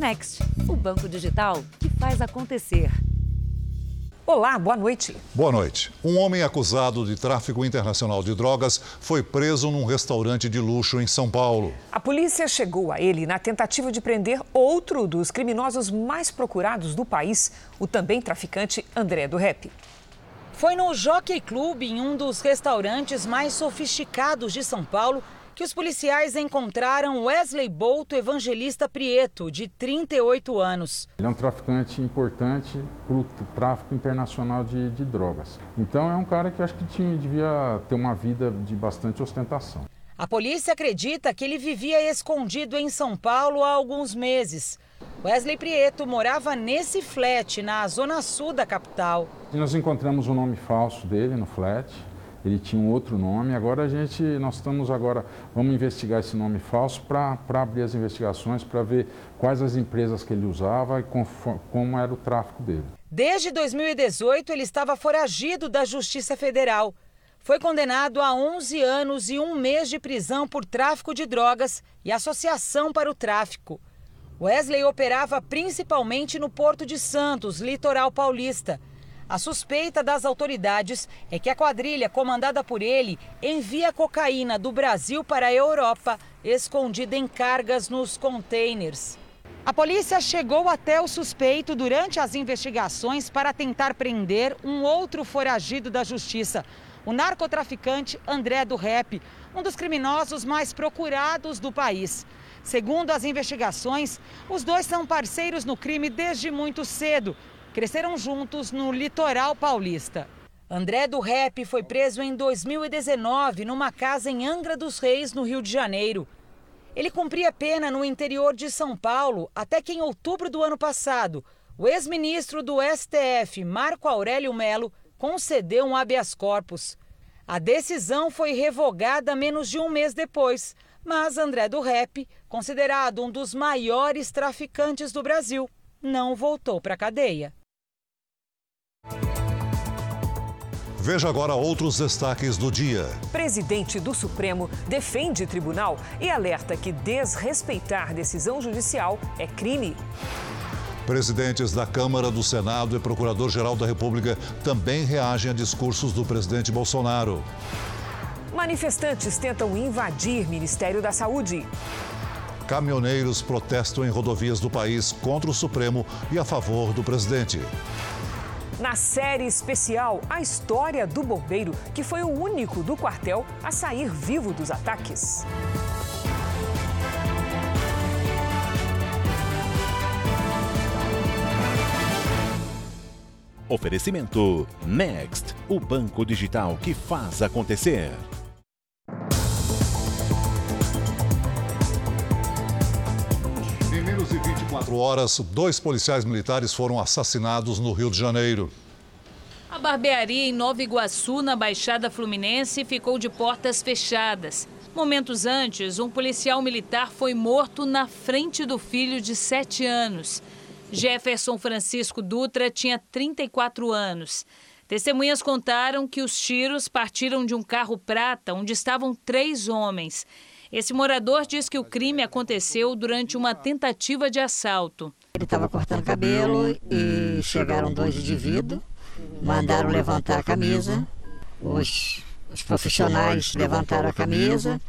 Next, o banco digital que faz acontecer. Olá, boa noite. Boa noite. Um homem acusado de tráfico internacional de drogas foi preso num restaurante de luxo em São Paulo. A polícia chegou a ele na tentativa de prender outro dos criminosos mais procurados do país, o também traficante André do Rep. Foi no Jockey Club, em um dos restaurantes mais sofisticados de São Paulo, que os policiais encontraram Wesley Bolto Evangelista Prieto, de 38 anos. Ele é um traficante importante para o tráfico internacional de, de, drogas. Então é um cara que acho que tinha, devia ter uma vida de bastante ostentação. A polícia acredita que ele vivia escondido em São Paulo há alguns meses. Wesley Prieto morava nesse flat, na zona sul da capital. E nós encontramos o um nome falso dele no flat ele tinha um outro nome. Agora a gente, nós estamos agora, vamos investigar esse nome falso para abrir as investigações, para ver quais as empresas que ele usava e com, como era o tráfico dele. Desde 2018, ele estava foragido da Justiça Federal. Foi condenado a 11 anos e um mês de prisão por tráfico de drogas e associação para o tráfico. Wesley operava principalmente no Porto de Santos, litoral paulista a suspeita das autoridades é que a quadrilha comandada por ele envia cocaína do Brasil para a Europa, escondida em cargas nos containers. A polícia chegou até o suspeito durante as investigações para tentar prender um outro foragido da justiça, o narcotraficante André do Rep, um dos criminosos mais procurados do país. Segundo as investigações, os dois são parceiros no crime desde muito cedo cresceram juntos no litoral paulista. André do Rep foi preso em 2019 numa casa em Angra dos Reis, no Rio de Janeiro. Ele cumpria pena no interior de São Paulo até que, em outubro do ano passado, o ex-ministro do STF, Marco Aurélio Melo, concedeu um habeas corpus. A decisão foi revogada menos de um mês depois, mas André do Rep, considerado um dos maiores traficantes do Brasil, não voltou para a cadeia. Veja agora outros destaques do dia. Presidente do Supremo defende tribunal e alerta que desrespeitar decisão judicial é crime. Presidentes da Câmara, do Senado e Procurador-Geral da República também reagem a discursos do presidente Bolsonaro. Manifestantes tentam invadir Ministério da Saúde. Caminhoneiros protestam em rodovias do país contra o Supremo e a favor do presidente. Na série especial, a história do bombeiro, que foi o único do quartel a sair vivo dos ataques. Oferecimento Next, o banco digital que faz acontecer. 24 horas, dois policiais militares foram assassinados no Rio de Janeiro. A barbearia em Nova Iguaçu, na Baixada Fluminense, ficou de portas fechadas. Momentos antes, um policial militar foi morto na frente do filho de 7 anos. Jefferson Francisco Dutra tinha 34 anos. Testemunhas contaram que os tiros partiram de um carro prata onde estavam três homens. Esse morador diz que o crime aconteceu durante uma tentativa de assalto. Ele estava cortando cabelo e chegaram dois indivíduos, mandaram levantar a camisa. Os, os profissionais levantaram a camisa.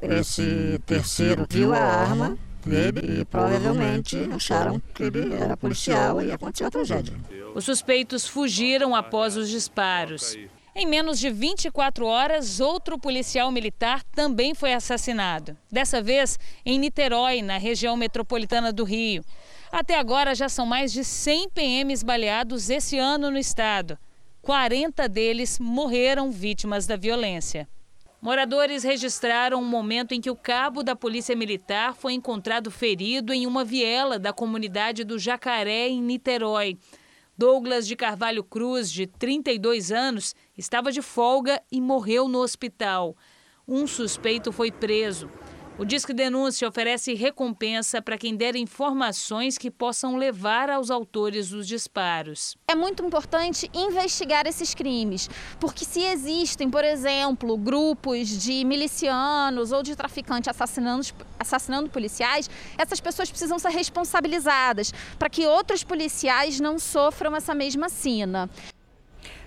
Esse terceiro viu a arma dele e provavelmente acharam que ele era policial e aconteceu a tragédia. Os suspeitos fugiram após os disparos. Em menos de 24 horas, outro policial militar também foi assassinado. Dessa vez em Niterói, na região metropolitana do Rio. Até agora já são mais de 100 PMs baleados esse ano no estado. 40 deles morreram vítimas da violência. Moradores registraram um momento em que o cabo da Polícia Militar foi encontrado ferido em uma viela da comunidade do Jacaré, em Niterói. Douglas de Carvalho Cruz, de 32 anos, estava de folga e morreu no hospital. Um suspeito foi preso. O Disque Denúncia oferece recompensa para quem der informações que possam levar aos autores dos disparos. É muito importante investigar esses crimes, porque se existem, por exemplo, grupos de milicianos ou de traficantes assassinando, assassinando policiais, essas pessoas precisam ser responsabilizadas para que outros policiais não sofram essa mesma sina.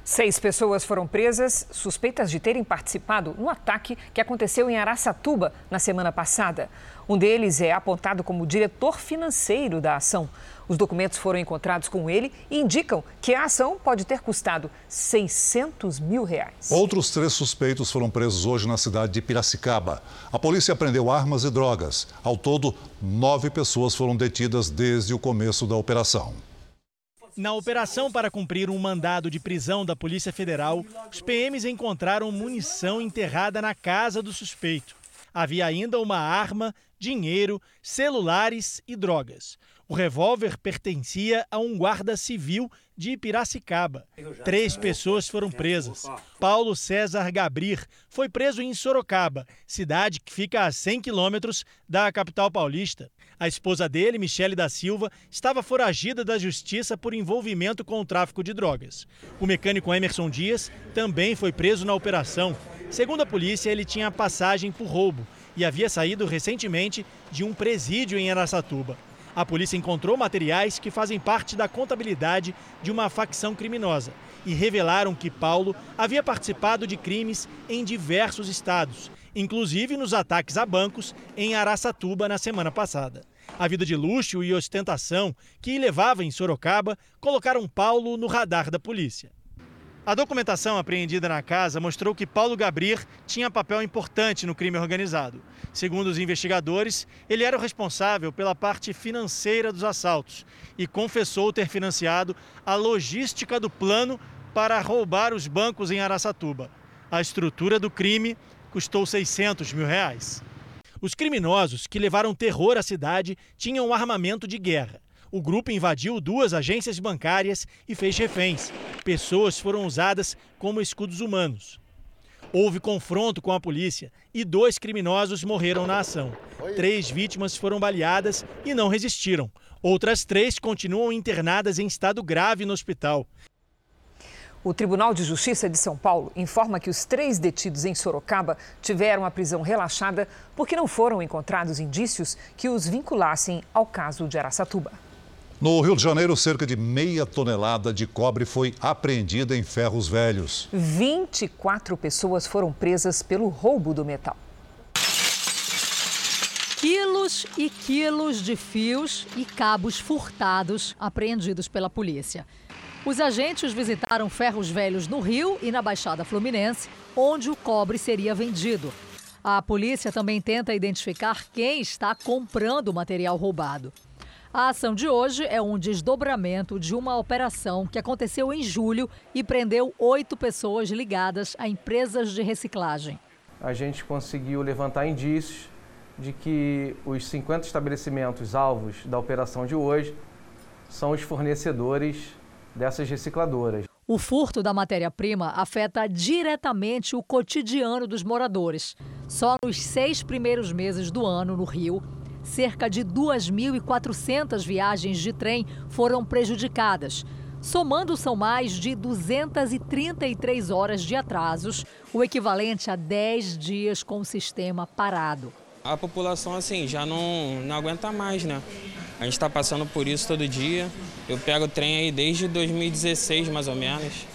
Seis pessoas foram presas suspeitas de terem participado no ataque que aconteceu em Araçatuba na semana passada. Um deles é apontado como diretor financeiro da ação. Os documentos foram encontrados com ele e indicam que a ação pode ter custado 600 mil reais. Outros três suspeitos foram presos hoje na cidade de Piracicaba. A polícia apreendeu armas e drogas. Ao todo, nove pessoas foram detidas desde o começo da operação. Na operação para cumprir um mandado de prisão da Polícia Federal, os PMs encontraram munição enterrada na casa do suspeito. Havia ainda uma arma, dinheiro, celulares e drogas. O revólver pertencia a um guarda civil de Piracicaba. Três pessoas foram presas. Paulo César Gabrir foi preso em Sorocaba, cidade que fica a 100 quilômetros da capital paulista. A esposa dele, Michele da Silva, estava foragida da justiça por envolvimento com o tráfico de drogas. O mecânico Emerson Dias também foi preso na operação. Segundo a polícia, ele tinha passagem por roubo e havia saído recentemente de um presídio em Araçatuba. A polícia encontrou materiais que fazem parte da contabilidade de uma facção criminosa e revelaram que Paulo havia participado de crimes em diversos estados, inclusive nos ataques a bancos em Araçatuba na semana passada. A vida de luxo e ostentação que levava em Sorocaba colocaram Paulo no radar da polícia. A documentação apreendida na casa mostrou que Paulo Gabrir tinha papel importante no crime organizado. Segundo os investigadores, ele era o responsável pela parte financeira dos assaltos e confessou ter financiado a logística do plano para roubar os bancos em Araçatuba. A estrutura do crime custou 600 mil reais. Os criminosos que levaram terror à cidade tinham armamento de guerra o grupo invadiu duas agências bancárias e fez reféns. Pessoas foram usadas como escudos humanos. Houve confronto com a polícia e dois criminosos morreram na ação. Três vítimas foram baleadas e não resistiram. Outras três continuam internadas em estado grave no hospital. O Tribunal de Justiça de São Paulo informa que os três detidos em Sorocaba tiveram a prisão relaxada porque não foram encontrados indícios que os vinculassem ao caso de Araçatuba. No Rio de Janeiro, cerca de meia tonelada de cobre foi apreendida em ferros velhos. 24 pessoas foram presas pelo roubo do metal. Quilos e quilos de fios e cabos furtados apreendidos pela polícia. Os agentes visitaram ferros velhos no Rio e na Baixada Fluminense, onde o cobre seria vendido. A polícia também tenta identificar quem está comprando o material roubado. A ação de hoje é um desdobramento de uma operação que aconteceu em julho e prendeu oito pessoas ligadas a empresas de reciclagem. A gente conseguiu levantar indícios de que os 50 estabelecimentos alvos da operação de hoje são os fornecedores dessas recicladoras. O furto da matéria-prima afeta diretamente o cotidiano dos moradores. Só nos seis primeiros meses do ano, no Rio, cerca de 2.400 viagens de trem foram prejudicadas. Somando, são mais de 233 horas de atrasos, o equivalente a 10 dias com o sistema parado. A população, assim, já não, não aguenta mais, né? A gente está passando por isso todo dia. Eu pego trem aí desde 2016, mais ou menos,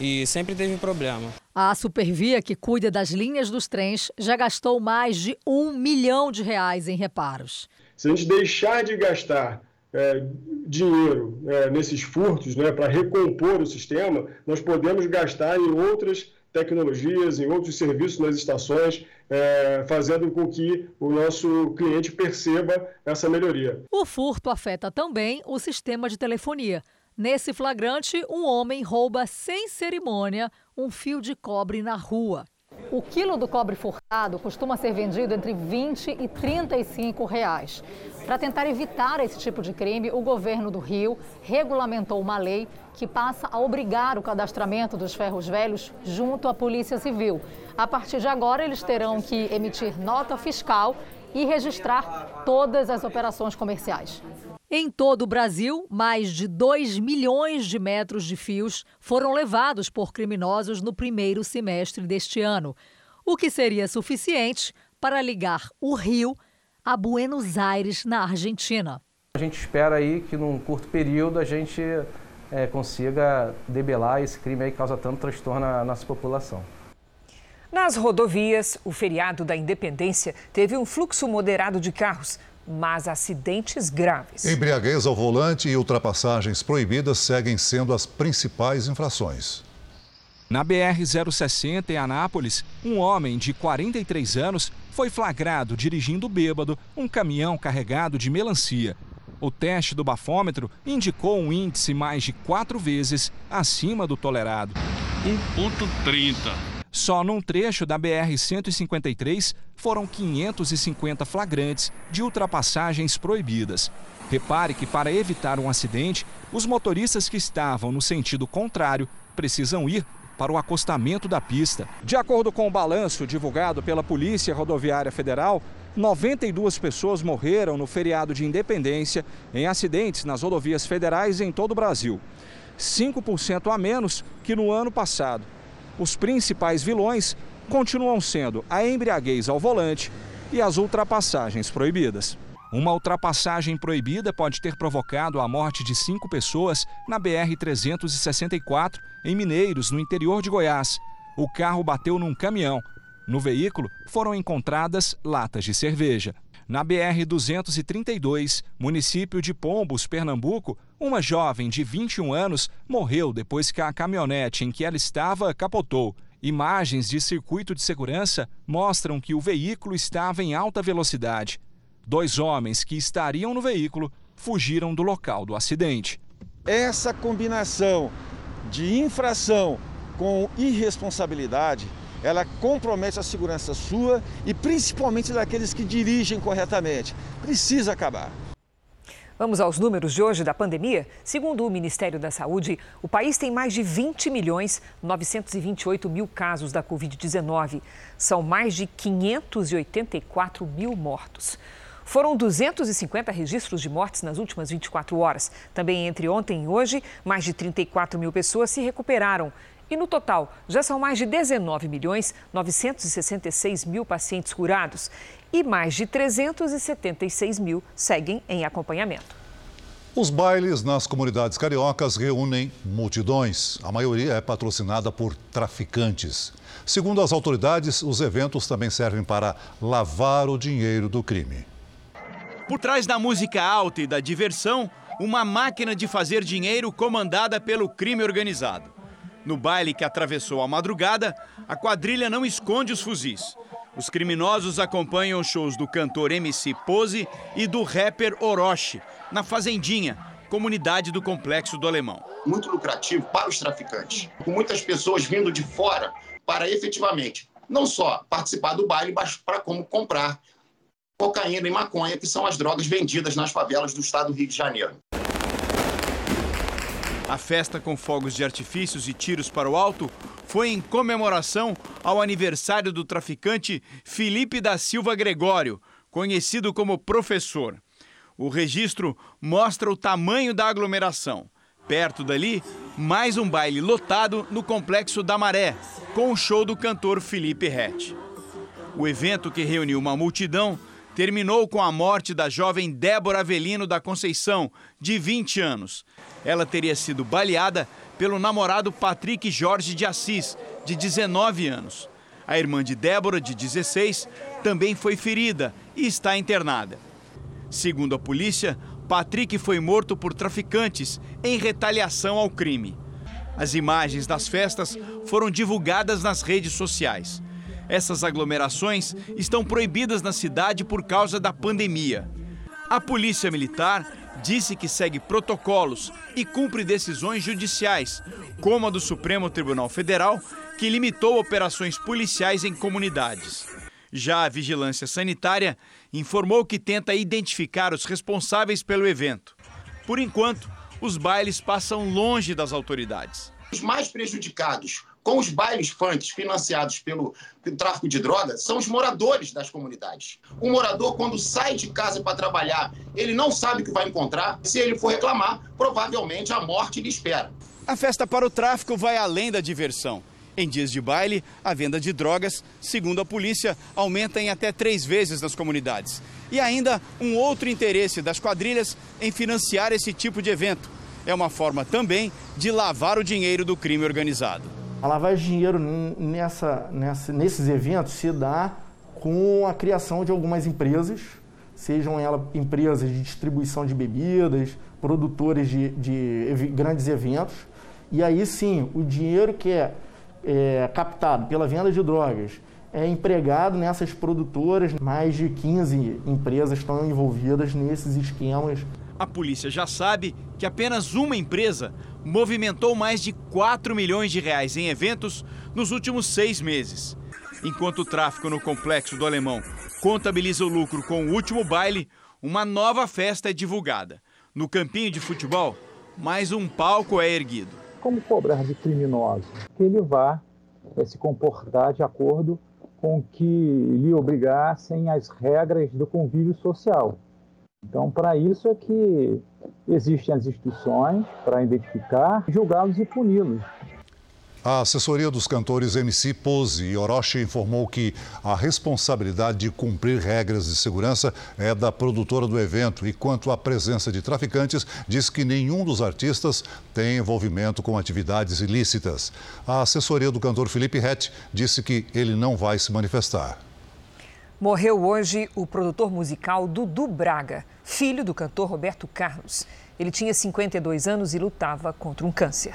e sempre teve problema. A Supervia, que cuida das linhas dos trens, já gastou mais de um milhão de reais em reparos. Se a gente deixar de gastar é, dinheiro é, nesses furtos né, para recompor o sistema, nós podemos gastar em outras tecnologias, em outros serviços nas estações, é, fazendo com que o nosso cliente perceba essa melhoria. O furto afeta também o sistema de telefonia. Nesse flagrante, um homem rouba sem cerimônia um fio de cobre na rua. O quilo do cobre furtado costuma ser vendido entre 20 e 35 reais. Para tentar evitar esse tipo de crime, o governo do Rio regulamentou uma lei que passa a obrigar o cadastramento dos ferros velhos junto à Polícia Civil. A partir de agora, eles terão que emitir nota fiscal e registrar todas as operações comerciais. Em todo o Brasil, mais de 2 milhões de metros de fios foram levados por criminosos no primeiro semestre deste ano, o que seria suficiente para ligar o Rio a Buenos Aires, na Argentina. A gente espera aí que num curto período a gente é, consiga debelar esse crime aí que causa tanto transtorno à nossa população. Nas rodovias, o feriado da Independência teve um fluxo moderado de carros, mas acidentes graves. Embriaguez ao volante e ultrapassagens proibidas seguem sendo as principais infrações. Na BR-060 em Anápolis, um homem de 43 anos foi flagrado dirigindo bêbado um caminhão carregado de melancia. O teste do bafômetro indicou um índice mais de quatro vezes acima do tolerado. 1,30. Só num trecho da BR-153 foram 550 flagrantes de ultrapassagens proibidas. Repare que, para evitar um acidente, os motoristas que estavam no sentido contrário precisam ir para o acostamento da pista. De acordo com o balanço divulgado pela Polícia Rodoviária Federal, 92 pessoas morreram no feriado de independência em acidentes nas rodovias federais em todo o Brasil. 5% a menos que no ano passado. Os principais vilões continuam sendo a embriaguez ao volante e as ultrapassagens proibidas. Uma ultrapassagem proibida pode ter provocado a morte de cinco pessoas na BR-364, em Mineiros, no interior de Goiás. O carro bateu num caminhão. No veículo foram encontradas latas de cerveja. Na BR-232, município de Pombos, Pernambuco, uma jovem de 21 anos morreu depois que a caminhonete em que ela estava capotou. Imagens de circuito de segurança mostram que o veículo estava em alta velocidade. Dois homens que estariam no veículo fugiram do local do acidente. Essa combinação de infração com irresponsabilidade, ela compromete a segurança sua e principalmente daqueles que dirigem corretamente. Precisa acabar. Vamos aos números de hoje da pandemia? Segundo o Ministério da Saúde, o país tem mais de 20 milhões 928 mil casos da Covid-19. São mais de 584 mil mortos. Foram 250 registros de mortes nas últimas 24 horas. Também entre ontem e hoje, mais de 34 mil pessoas se recuperaram. E no total, já são mais de 19 milhões 966 mil pacientes curados e mais de 376 mil seguem em acompanhamento. Os bailes nas comunidades cariocas reúnem multidões. A maioria é patrocinada por traficantes. Segundo as autoridades, os eventos também servem para lavar o dinheiro do crime. Por trás da música alta e da diversão, uma máquina de fazer dinheiro comandada pelo crime organizado. No baile que atravessou a madrugada, a quadrilha não esconde os fuzis. Os criminosos acompanham shows do cantor MC Pose e do rapper Orochi, na Fazendinha, comunidade do Complexo do Alemão. Muito lucrativo para os traficantes, com muitas pessoas vindo de fora para efetivamente não só participar do baile, mas para como comprar cocaína e maconha, que são as drogas vendidas nas favelas do estado do Rio de Janeiro. A festa com fogos de artifícios e tiros para o alto foi em comemoração ao aniversário do traficante Felipe da Silva Gregório, conhecido como Professor. O registro mostra o tamanho da aglomeração. Perto dali, mais um baile lotado no Complexo da Maré, com o show do cantor Felipe Rett. O evento, que reuniu uma multidão, terminou com a morte da jovem Débora Avelino da Conceição, de 20 anos. Ela teria sido baleada pelo namorado Patrick Jorge de Assis, de 19 anos. A irmã de Débora, de 16, também foi ferida e está internada. Segundo a polícia, Patrick foi morto por traficantes em retaliação ao crime. As imagens das festas foram divulgadas nas redes sociais. Essas aglomerações estão proibidas na cidade por causa da pandemia. A Polícia Militar disse que segue protocolos e cumpre decisões judiciais, como a do Supremo Tribunal Federal, que limitou operações policiais em comunidades. Já a Vigilância Sanitária informou que tenta identificar os responsáveis pelo evento. Por enquanto, os bailes passam longe das autoridades. Os mais prejudicados com os bailes funks financiados pelo, pelo, tráfico de drogas são os moradores das comunidades. O morador, quando sai de casa para trabalhar, ele não sabe o que vai encontrar. Se ele for reclamar, provavelmente a morte lhe espera. A festa para o tráfico vai além da diversão. Em dias de baile, a venda de drogas, segundo a polícia, aumenta em até três vezes nas comunidades. E ainda um outro interesse das quadrilhas em financiar esse tipo de evento. É uma forma também de lavar o dinheiro do crime organizado. A lavagem de dinheiro nessa, nessa, nesses eventos se dá com a criação de algumas empresas, sejam elas empresas de distribuição de bebidas, produtores de, de grandes eventos, e aí sim o dinheiro que é, é captado pela venda de drogas é empregado nessas produtoras. Mais de 15 empresas estão envolvidas nesses esquemas. A polícia já sabe que apenas uma empresa movimentou mais de 4 milhões de reais em eventos nos últimos seis meses. Enquanto o tráfico no complexo do Alemão contabiliza o lucro com o último baile, uma nova festa é divulgada. No campinho de futebol, mais um palco é erguido. Como cobrar de criminoso? Que ele vá é, se comportar de acordo com que lhe obrigassem as regras do convívio social. Então, para isso é que existem as instituições para identificar, julgá-los e puni-los. A assessoria dos cantores MC Pose e Orochi informou que a responsabilidade de cumprir regras de segurança é da produtora do evento e quanto à presença de traficantes, diz que nenhum dos artistas tem envolvimento com atividades ilícitas. A assessoria do cantor Felipe Rett disse que ele não vai se manifestar. Morreu hoje o produtor musical Dudu Braga, filho do cantor Roberto Carlos. Ele tinha 52 anos e lutava contra um câncer.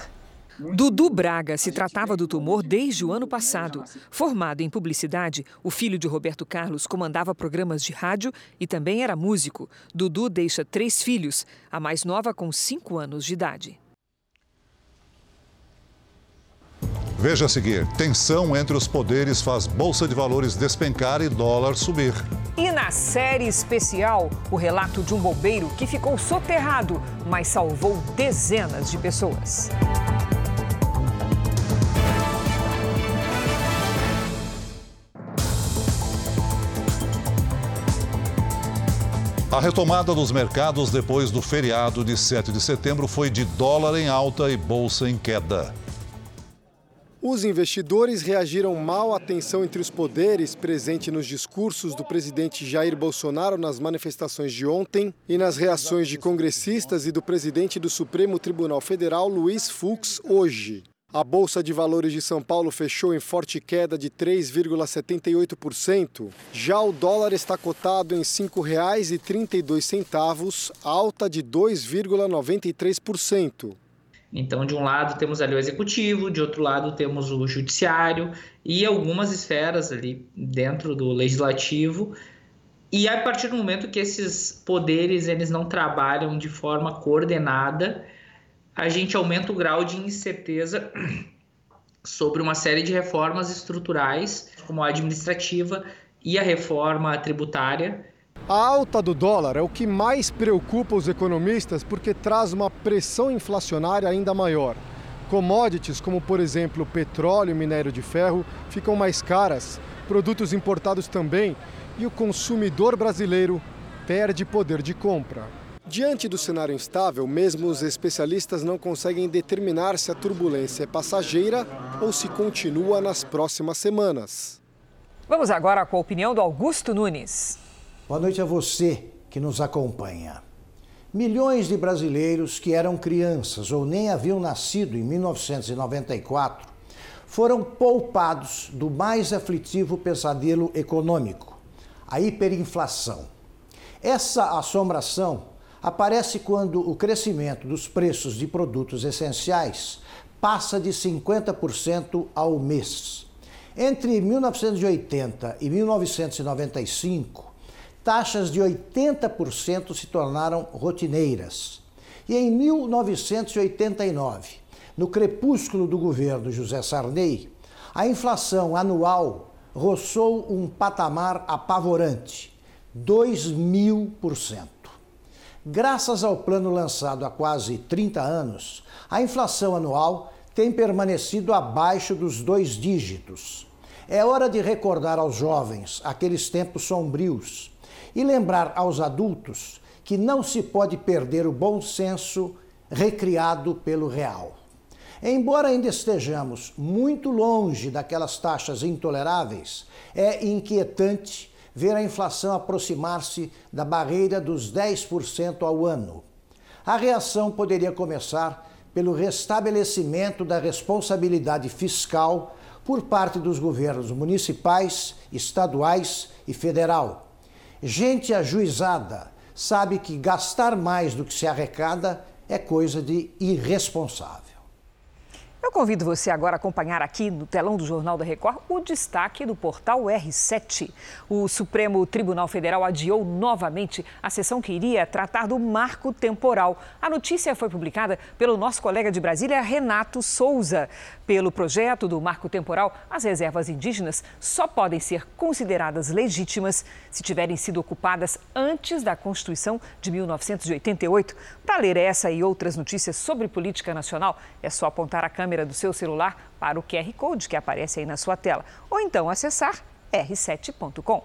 Dudu Braga se tratava do tumor desde o ano passado. Formado em publicidade, o filho de Roberto Carlos comandava programas de rádio e também era músico. Dudu deixa três filhos, a mais nova com cinco anos de idade. Veja a seguir: tensão entre os poderes faz bolsa de valores despencar e dólar subir. E na série especial, o relato de um bombeiro que ficou soterrado, mas salvou dezenas de pessoas. A retomada dos mercados depois do feriado de 7 de setembro foi de dólar em alta e bolsa em queda. Os investidores reagiram mal à tensão entre os poderes presente nos discursos do presidente Jair Bolsonaro nas manifestações de ontem e nas reações de congressistas e do presidente do Supremo Tribunal Federal, Luiz Fux, hoje. A Bolsa de Valores de São Paulo fechou em forte queda de 3,78%. Já o dólar está cotado em R$ 5,32, alta de 2,93%. Então, de um lado temos ali o executivo, de outro lado temos o judiciário e algumas esferas ali dentro do legislativo. E a partir do momento que esses poderes eles não trabalham de forma coordenada, a gente aumenta o grau de incerteza sobre uma série de reformas estruturais, como a administrativa e a reforma tributária, a alta do dólar é o que mais preocupa os economistas porque traz uma pressão inflacionária ainda maior. Commodities, como por exemplo petróleo e minério de ferro, ficam mais caras, produtos importados também, e o consumidor brasileiro perde poder de compra. Diante do cenário instável, mesmo os especialistas não conseguem determinar se a turbulência é passageira ou se continua nas próximas semanas. Vamos agora com a opinião do Augusto Nunes. Boa noite a você que nos acompanha. Milhões de brasileiros que eram crianças ou nem haviam nascido em 1994 foram poupados do mais aflitivo pesadelo econômico, a hiperinflação. Essa assombração aparece quando o crescimento dos preços de produtos essenciais passa de 50% ao mês. Entre 1980 e 1995, taxas de 80% se tornaram rotineiras. E em 1989, no crepúsculo do governo José Sarney, a inflação anual roçou um patamar apavorante, 2 mil por cento. Graças ao plano lançado há quase 30 anos, a inflação anual tem permanecido abaixo dos dois dígitos. É hora de recordar aos jovens aqueles tempos sombrios e lembrar aos adultos que não se pode perder o bom senso recriado pelo real. Embora ainda estejamos muito longe daquelas taxas intoleráveis, é inquietante ver a inflação aproximar-se da barreira dos 10% ao ano. A reação poderia começar pelo restabelecimento da responsabilidade fiscal por parte dos governos municipais, estaduais e federal. Gente ajuizada sabe que gastar mais do que se arrecada é coisa de irresponsável. Eu convido você agora a acompanhar aqui no telão do Jornal da Record o destaque do portal R7. O Supremo Tribunal Federal adiou novamente a sessão que iria tratar do marco temporal. A notícia foi publicada pelo nosso colega de Brasília, Renato Souza. Pelo projeto do marco temporal, as reservas indígenas só podem ser consideradas legítimas se tiverem sido ocupadas antes da Constituição de 1988. Para ler essa e outras notícias sobre política nacional, é só apontar a câmera câmera do seu celular para o QR Code que aparece aí na sua tela, ou então acessar r7.com.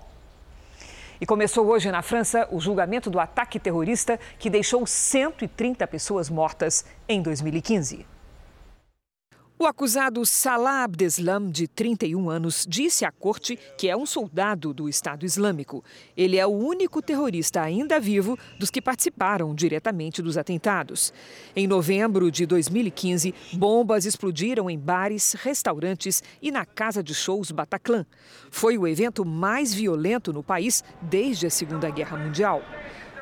E começou hoje na França o julgamento do ataque terrorista que deixou 130 pessoas mortas em 2015. O acusado Salah Abdeslam, de 31 anos, disse à corte que é um soldado do Estado Islâmico. Ele é o único terrorista ainda vivo dos que participaram diretamente dos atentados. Em novembro de 2015, bombas explodiram em bares, restaurantes e na casa de shows Bataclan. Foi o evento mais violento no país desde a Segunda Guerra Mundial.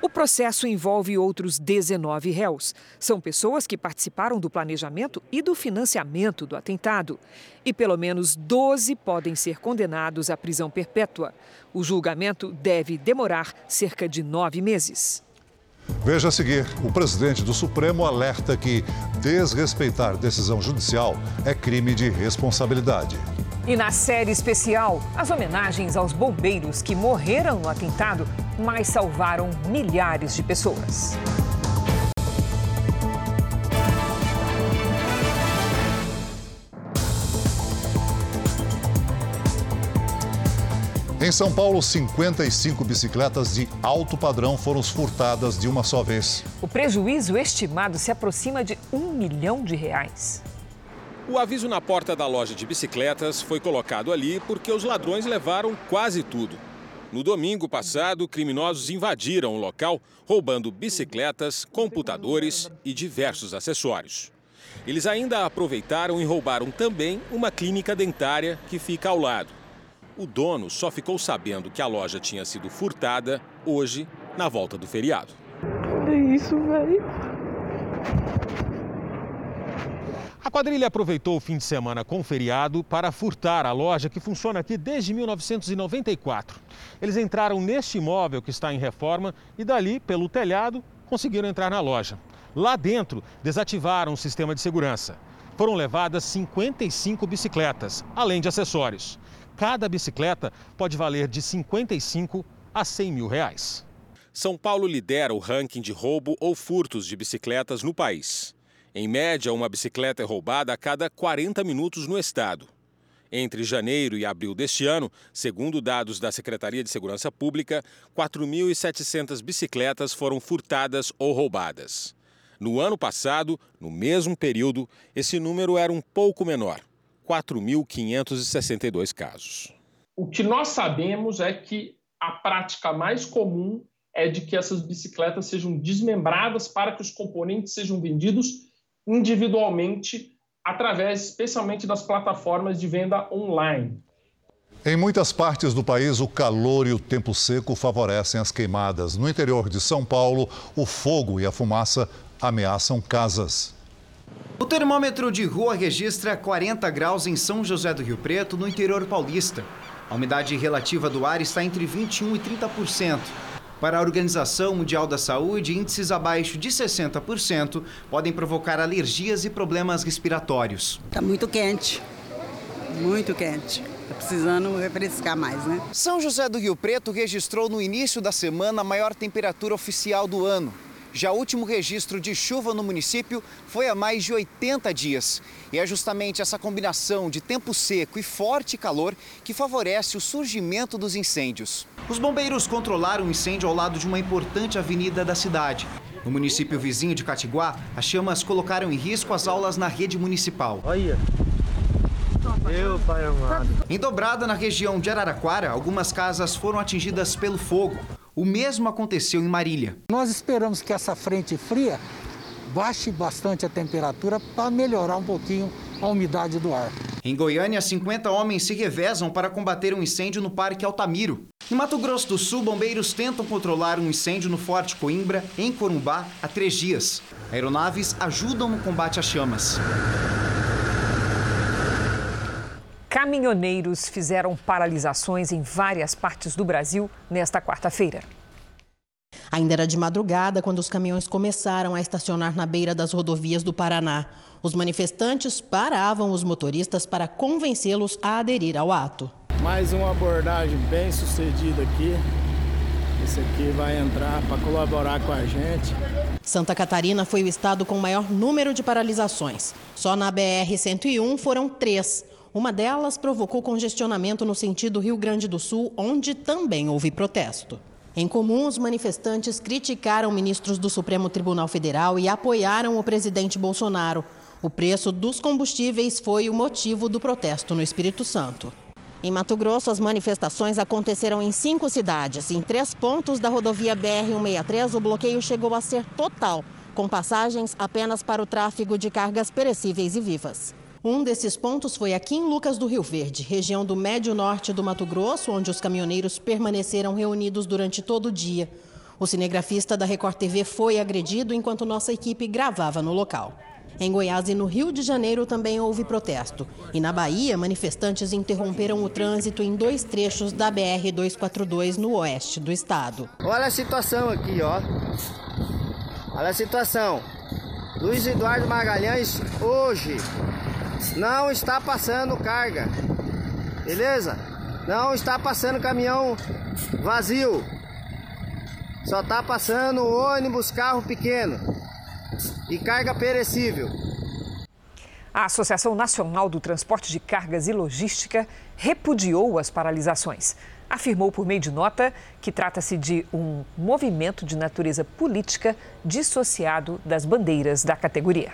O processo envolve outros 19 réus. São pessoas que participaram do planejamento e do financiamento do atentado. E pelo menos 12 podem ser condenados à prisão perpétua. O julgamento deve demorar cerca de nove meses. Veja a seguir: o presidente do Supremo alerta que desrespeitar decisão judicial é crime de responsabilidade. E na série especial, as homenagens aos bombeiros que morreram no atentado, mas salvaram milhares de pessoas. Em São Paulo, 55 bicicletas de alto padrão foram furtadas de uma só vez. O prejuízo estimado se aproxima de um milhão de reais. O aviso na porta da loja de bicicletas foi colocado ali porque os ladrões levaram quase tudo. No domingo passado, criminosos invadiram o local, roubando bicicletas, computadores e diversos acessórios. Eles ainda aproveitaram e roubaram também uma clínica dentária que fica ao lado. O dono só ficou sabendo que a loja tinha sido furtada hoje, na volta do feriado. Olha isso, velho. A quadrilha aproveitou o fim de semana com feriado para furtar a loja que funciona aqui desde 1994. Eles entraram neste imóvel que está em reforma e dali, pelo telhado, conseguiram entrar na loja. Lá dentro, desativaram o sistema de segurança. Foram levadas 55 bicicletas, além de acessórios. Cada bicicleta pode valer de 55 a 100 mil reais. São Paulo lidera o ranking de roubo ou furtos de bicicletas no país. Em média, uma bicicleta é roubada a cada 40 minutos no estado. Entre janeiro e abril deste ano, segundo dados da Secretaria de Segurança Pública, 4.700 bicicletas foram furtadas ou roubadas. No ano passado, no mesmo período, esse número era um pouco menor, 4.562 casos. O que nós sabemos é que a prática mais comum é de que essas bicicletas sejam desmembradas para que os componentes sejam vendidos individualmente através especialmente das plataformas de venda online. Em muitas partes do país, o calor e o tempo seco favorecem as queimadas. No interior de São Paulo, o fogo e a fumaça ameaçam casas. O termômetro de rua registra 40 graus em São José do Rio Preto, no interior paulista. A umidade relativa do ar está entre 21 e 30%. Para a Organização Mundial da Saúde, índices abaixo de 60% podem provocar alergias e problemas respiratórios. Está muito quente. muito quente. Tá precisando refrescar mais, né? São José do Rio Preto registrou no início da semana a maior temperatura oficial do ano. Já o último registro de chuva no município foi há mais de 80 dias. E é justamente essa combinação de tempo seco e forte calor que favorece o surgimento dos incêndios. Os bombeiros controlaram o incêndio ao lado de uma importante avenida da cidade. No município vizinho de Catiguá, as chamas colocaram em risco as aulas na rede municipal. Olha. Meu pai amado. Em Dobrada, na região de Araraquara, algumas casas foram atingidas pelo fogo. O mesmo aconteceu em Marília. Nós esperamos que essa frente fria baixe bastante a temperatura para melhorar um pouquinho a umidade do ar. Em Goiânia, 50 homens se revezam para combater um incêndio no Parque Altamiro. Em Mato Grosso do Sul, bombeiros tentam controlar um incêndio no Forte Coimbra, em Corumbá, há três dias. Aeronaves ajudam no combate às chamas. Caminhoneiros fizeram paralisações em várias partes do Brasil nesta quarta-feira. Ainda era de madrugada quando os caminhões começaram a estacionar na beira das rodovias do Paraná. Os manifestantes paravam os motoristas para convencê-los a aderir ao ato. Mais uma abordagem bem sucedida aqui. Esse aqui vai entrar para colaborar com a gente. Santa Catarina foi o estado com maior número de paralisações. Só na BR-101 foram três. Uma delas provocou congestionamento no sentido Rio Grande do Sul, onde também houve protesto. Em comum, os manifestantes criticaram ministros do Supremo Tribunal Federal e apoiaram o presidente Bolsonaro. O preço dos combustíveis foi o motivo do protesto no Espírito Santo. Em Mato Grosso, as manifestações aconteceram em cinco cidades. Em três pontos da rodovia BR-163, o bloqueio chegou a ser total, com passagens apenas para o tráfego de cargas perecíveis e vivas. Um desses pontos foi aqui em Lucas do Rio Verde, região do médio norte do Mato Grosso, onde os caminhoneiros permaneceram reunidos durante todo o dia. O cinegrafista da Record TV foi agredido enquanto nossa equipe gravava no local. Em Goiás e no Rio de Janeiro também houve protesto. E na Bahia, manifestantes interromperam o trânsito em dois trechos da BR-242 no oeste do estado. Olha a situação aqui, ó. Olha a situação. Luiz Eduardo Magalhães, hoje, não está passando carga, beleza? Não está passando caminhão vazio, só está passando ônibus, carro pequeno e carga perecível. A Associação Nacional do Transporte de Cargas e Logística repudiou as paralisações. Afirmou por meio de nota que trata-se de um movimento de natureza política dissociado das bandeiras da categoria.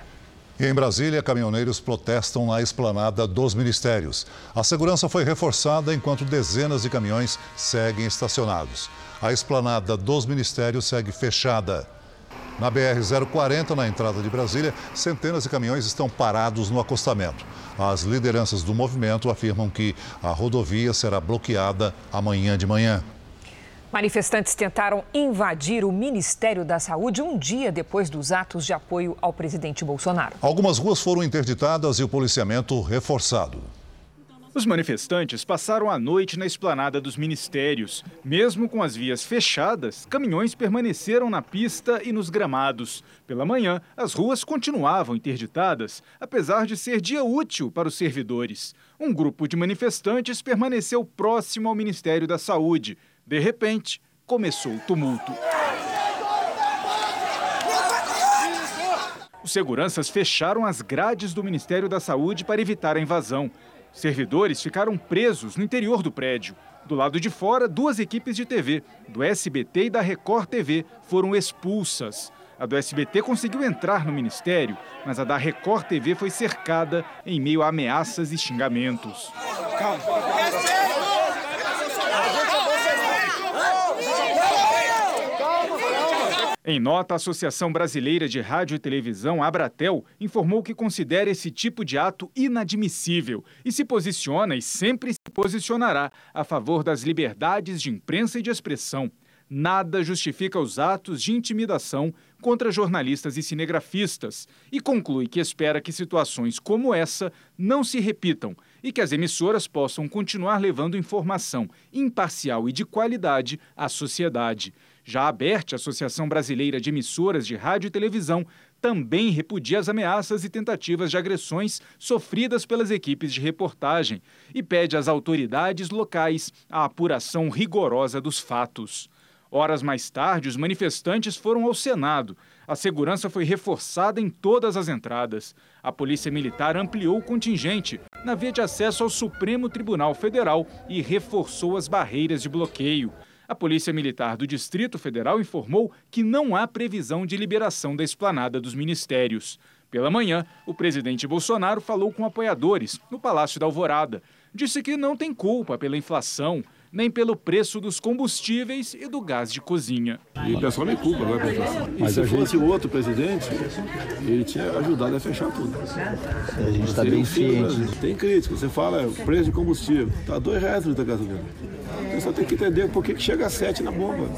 E em Brasília, caminhoneiros protestam na esplanada dos ministérios. A segurança foi reforçada enquanto dezenas de caminhões seguem estacionados. A esplanada dos ministérios segue fechada. Na BR-040, na entrada de Brasília, centenas de caminhões estão parados no acostamento. As lideranças do movimento afirmam que a rodovia será bloqueada amanhã de manhã. Manifestantes tentaram invadir o Ministério da Saúde um dia depois dos atos de apoio ao presidente Bolsonaro. Algumas ruas foram interditadas e o policiamento reforçado. Os manifestantes passaram a noite na esplanada dos ministérios. Mesmo com as vias fechadas, caminhões permaneceram na pista e nos gramados. Pela manhã, as ruas continuavam interditadas, apesar de ser dia útil para os servidores. Um grupo de manifestantes permaneceu próximo ao Ministério da Saúde. De repente, começou o tumulto. Os seguranças fecharam as grades do Ministério da Saúde para evitar a invasão. Servidores ficaram presos no interior do prédio. Do lado de fora, duas equipes de TV, do SBT e da Record TV, foram expulsas. A do SBT conseguiu entrar no ministério, mas a da Record TV foi cercada em meio a ameaças e xingamentos. Em nota, a Associação Brasileira de Rádio e Televisão, Abratel, informou que considera esse tipo de ato inadmissível e se posiciona e sempre se posicionará a favor das liberdades de imprensa e de expressão. Nada justifica os atos de intimidação contra jornalistas e cinegrafistas e conclui que espera que situações como essa não se repitam e que as emissoras possam continuar levando informação imparcial e de qualidade à sociedade. Já a Associação Brasileira de Emissoras de Rádio e Televisão, também repudia as ameaças e tentativas de agressões sofridas pelas equipes de reportagem e pede às autoridades locais a apuração rigorosa dos fatos. Horas mais tarde, os manifestantes foram ao Senado. A segurança foi reforçada em todas as entradas. A Polícia Militar ampliou o contingente na via de acesso ao Supremo Tribunal Federal e reforçou as barreiras de bloqueio. A Polícia Militar do Distrito Federal informou que não há previsão de liberação da esplanada dos ministérios. Pela manhã, o presidente Bolsonaro falou com apoiadores no Palácio da Alvorada. Disse que não tem culpa pela inflação, nem pelo preço dos combustíveis e do gás de cozinha. E o pessoal nem culpa agora pela inflação. Mas se fosse o outro presidente, ele tinha ajudado a fechar tudo. A gente está bem ciente. Tem crítica. Você fala preço de combustível. Está dois reais o da gasolina. Você só tem que entender por que chega a 7 na bomba.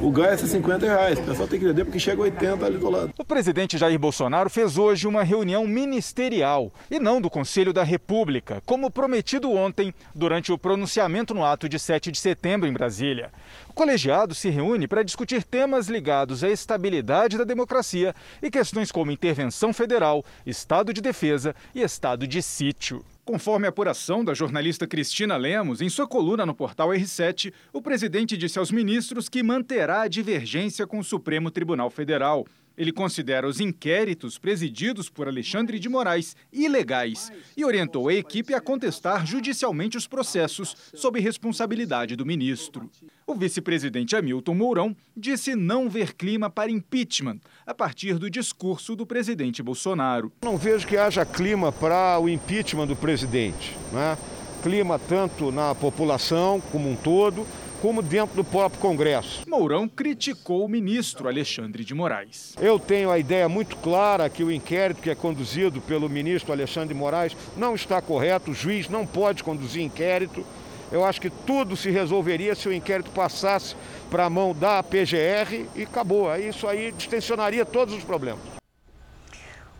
O gás é 50 reais. O pessoal tem que entender porque chega a 80 ali do lado. O presidente Jair Bolsonaro fez hoje uma reunião ministerial e não do Conselho da República, como prometido ontem durante o pronunciamento no ato de 7 de setembro em Brasília. O colegiado se reúne para discutir temas ligados à estabilidade da democracia e questões como intervenção federal, estado de defesa e estado de sítio. Conforme a apuração da jornalista Cristina Lemos, em sua coluna no portal R7, o presidente disse aos ministros que manterá a divergência com o Supremo Tribunal Federal. Ele considera os inquéritos presididos por Alexandre de Moraes ilegais e orientou a equipe a contestar judicialmente os processos sob responsabilidade do ministro. O vice-presidente Hamilton Mourão disse não ver clima para impeachment a partir do discurso do presidente Bolsonaro. Não vejo que haja clima para o impeachment do presidente. Né? Clima tanto na população como um todo, como dentro do próprio Congresso. Mourão criticou o ministro Alexandre de Moraes. Eu tenho a ideia muito clara que o inquérito que é conduzido pelo ministro Alexandre de Moraes não está correto, o juiz não pode conduzir inquérito. Eu acho que tudo se resolveria se o inquérito passasse para a mão da PGR e acabou. Aí Isso aí distensionaria todos os problemas.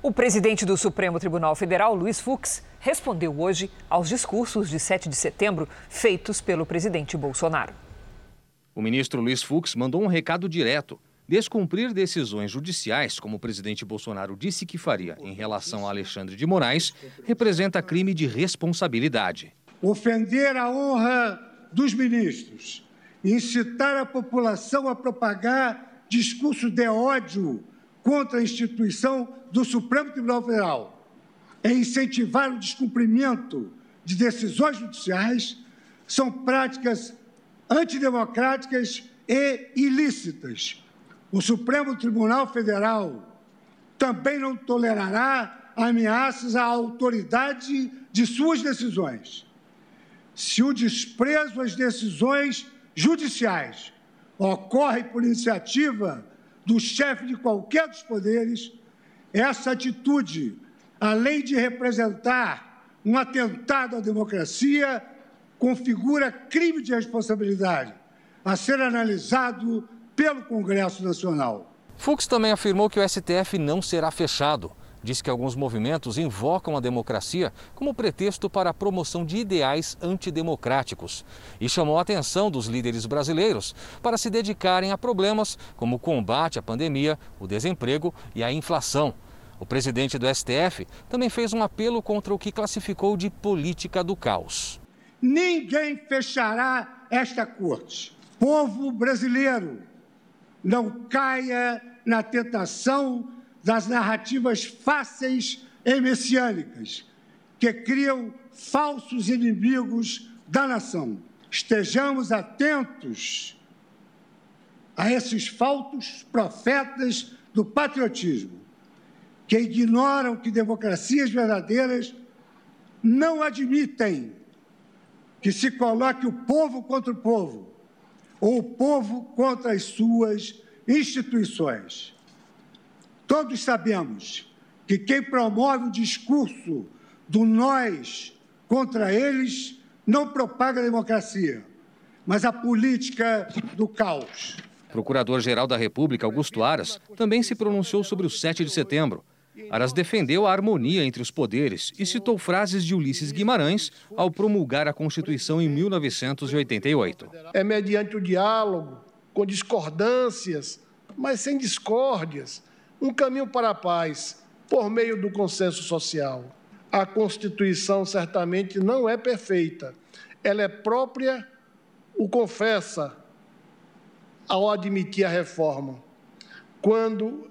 O presidente do Supremo Tribunal Federal, Luiz Fux, respondeu hoje aos discursos de 7 de setembro feitos pelo presidente Bolsonaro. O ministro Luiz Fux mandou um recado direto. Descumprir decisões judiciais, como o presidente Bolsonaro disse que faria em relação a Alexandre de Moraes, representa crime de responsabilidade. Ofender a honra dos ministros, incitar a população a propagar discurso de ódio contra a instituição do Supremo Tribunal Federal, e incentivar o descumprimento de decisões judiciais são práticas antidemocráticas e ilícitas. O Supremo Tribunal Federal também não tolerará ameaças à autoridade de suas decisões. Se o desprezo às decisões judiciais ocorre por iniciativa do chefe de qualquer dos poderes, essa atitude, além de representar um atentado à democracia, configura crime de responsabilidade a ser analisado pelo Congresso Nacional. Fux também afirmou que o STF não será fechado. Diz que alguns movimentos invocam a democracia como pretexto para a promoção de ideais antidemocráticos e chamou a atenção dos líderes brasileiros para se dedicarem a problemas como o combate à pandemia, o desemprego e a inflação. O presidente do STF também fez um apelo contra o que classificou de política do caos. Ninguém fechará esta corte. Povo brasileiro, não caia na tentação das narrativas fáceis e messiânicas que criam falsos inimigos da nação. Estejamos atentos a esses falsos profetas do patriotismo, que ignoram que democracias verdadeiras não admitem que se coloque o povo contra o povo, ou o povo contra as suas instituições. Todos sabemos que quem promove o discurso do nós contra eles não propaga a democracia, mas a política do caos. Procurador-Geral da República, Augusto Aras, também se pronunciou sobre o 7 de setembro. Aras defendeu a harmonia entre os poderes e citou frases de Ulisses Guimarães ao promulgar a Constituição em 1988. É mediante o diálogo, com discordâncias, mas sem discórdias, um caminho para a paz por meio do consenso social. A Constituição certamente não é perfeita, ela é própria, o confessa ao admitir a reforma. Quando,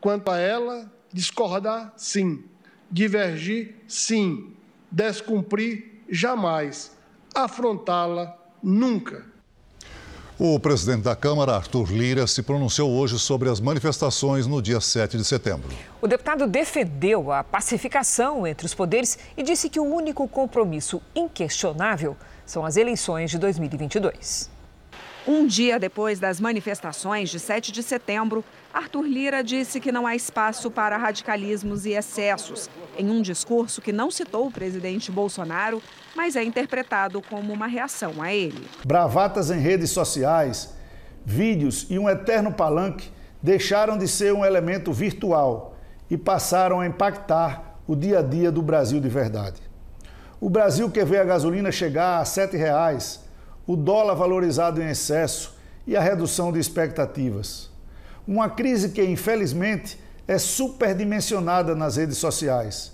quanto a ela, discordar, sim. Divergir, sim. Descumprir, jamais. Afrontá-la, nunca. O presidente da Câmara, Arthur Lira, se pronunciou hoje sobre as manifestações no dia 7 de setembro. O deputado defendeu a pacificação entre os poderes e disse que o único compromisso inquestionável são as eleições de 2022. Um dia depois das manifestações de 7 de setembro, Arthur Lira disse que não há espaço para radicalismos e excessos, em um discurso que não citou o presidente Bolsonaro, mas é interpretado como uma reação a ele. Bravatas em redes sociais, vídeos e um eterno palanque deixaram de ser um elemento virtual e passaram a impactar o dia a dia do Brasil de verdade. O Brasil que vê a gasolina chegar a R$ 7,00, o dólar valorizado em excesso e a redução de expectativas. Uma crise que, infelizmente, é superdimensionada nas redes sociais,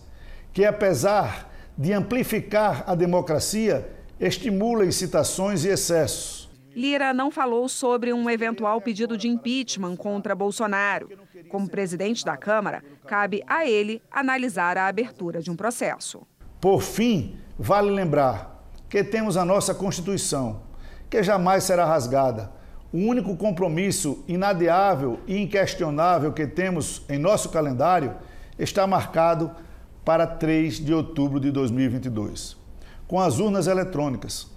que, apesar de amplificar a democracia, estimula incitações e excessos. Lira não falou sobre um eventual pedido de impeachment contra Bolsonaro. Como presidente da Câmara, cabe a ele analisar a abertura de um processo. Por fim, vale lembrar que temos a nossa Constituição, que jamais será rasgada. O único compromisso inadiável e inquestionável que temos em nosso calendário está marcado para 3 de outubro de 2022, com as urnas eletrônicas.